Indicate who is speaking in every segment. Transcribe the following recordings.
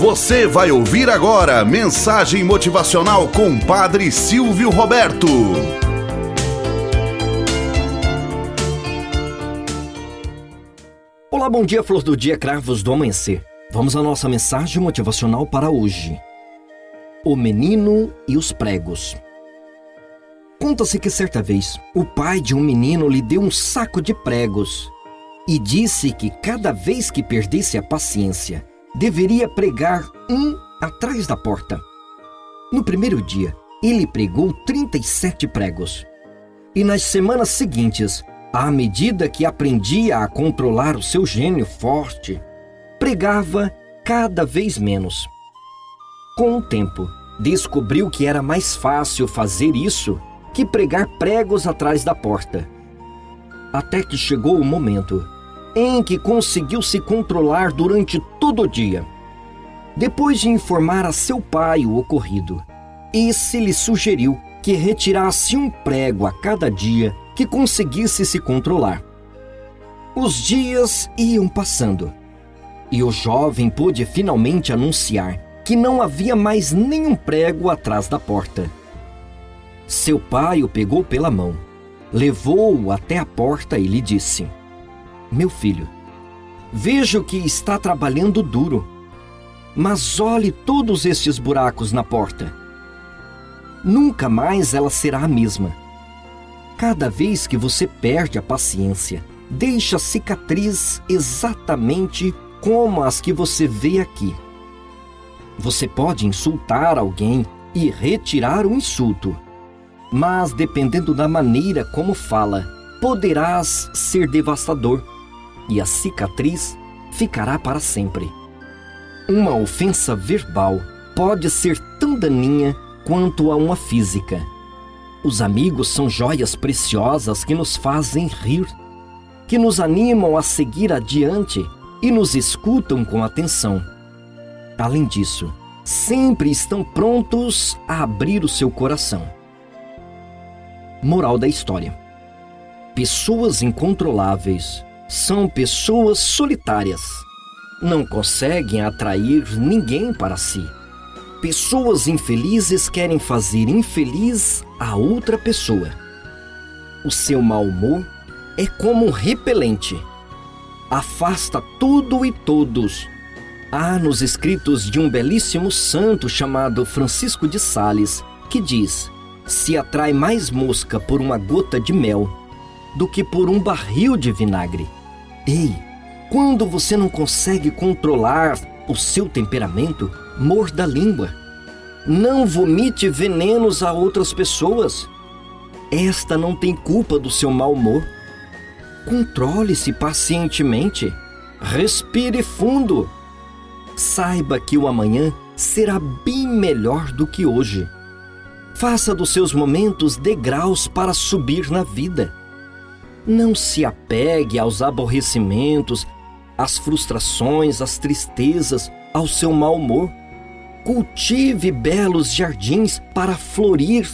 Speaker 1: Você vai ouvir agora mensagem motivacional com Padre Silvio Roberto.
Speaker 2: Olá, bom dia, flor do dia, cravos do amanhecer. Vamos à nossa mensagem motivacional para hoje. O menino e os pregos. Conta-se que certa vez o pai de um menino lhe deu um saco de pregos e disse que cada vez que perdesse a paciência, deveria pregar um atrás da porta. No primeiro dia, ele pregou 37 pregos. E nas semanas seguintes, à medida que aprendia a controlar o seu gênio forte, pregava cada vez menos. Com o tempo, descobriu que era mais fácil fazer isso que pregar pregos atrás da porta. Até que chegou o momento em que conseguiu se controlar durante todo dia. Depois de informar a seu pai o ocorrido, esse lhe sugeriu que retirasse um prego a cada dia que conseguisse se controlar. Os dias iam passando e o jovem pôde finalmente anunciar que não havia mais nenhum prego atrás da porta. Seu pai o pegou pela mão, levou-o até a porta e lhe disse: meu filho, vejo que está trabalhando duro, mas olhe todos estes buracos na porta. Nunca mais ela será a mesma. Cada vez que você perde a paciência, deixa cicatriz exatamente como as que você vê aqui. Você pode insultar alguém e retirar o insulto, mas dependendo da maneira como fala, poderás ser devastador e a cicatriz ficará para sempre. Uma ofensa verbal pode ser tão daninha quanto a uma física. Os amigos são joias preciosas que nos fazem rir, que nos animam a seguir adiante e nos escutam com atenção. Além disso, sempre estão prontos a abrir o seu coração. Moral da história: Pessoas incontroláveis são pessoas solitárias. Não conseguem atrair ninguém para si. Pessoas infelizes querem fazer infeliz a outra pessoa. O seu mau humor é como um repelente. Afasta tudo e todos. Há nos escritos de um belíssimo santo chamado Francisco de Sales que diz: se atrai mais mosca por uma gota de mel do que por um barril de vinagre. Ei, quando você não consegue controlar o seu temperamento, morda a língua. Não vomite venenos a outras pessoas. Esta não tem culpa do seu mau humor. Controle-se pacientemente. Respire fundo. Saiba que o amanhã será bem melhor do que hoje. Faça dos seus momentos degraus para subir na vida. Não se apegue aos aborrecimentos, às frustrações, às tristezas, ao seu mau humor. Cultive belos jardins para florir.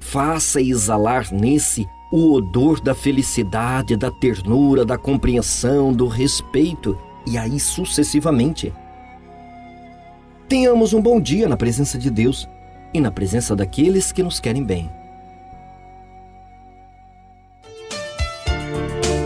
Speaker 2: Faça exalar nesse o odor da felicidade, da ternura, da compreensão, do respeito e aí sucessivamente. Tenhamos um bom dia na presença de Deus e na presença daqueles que nos querem bem.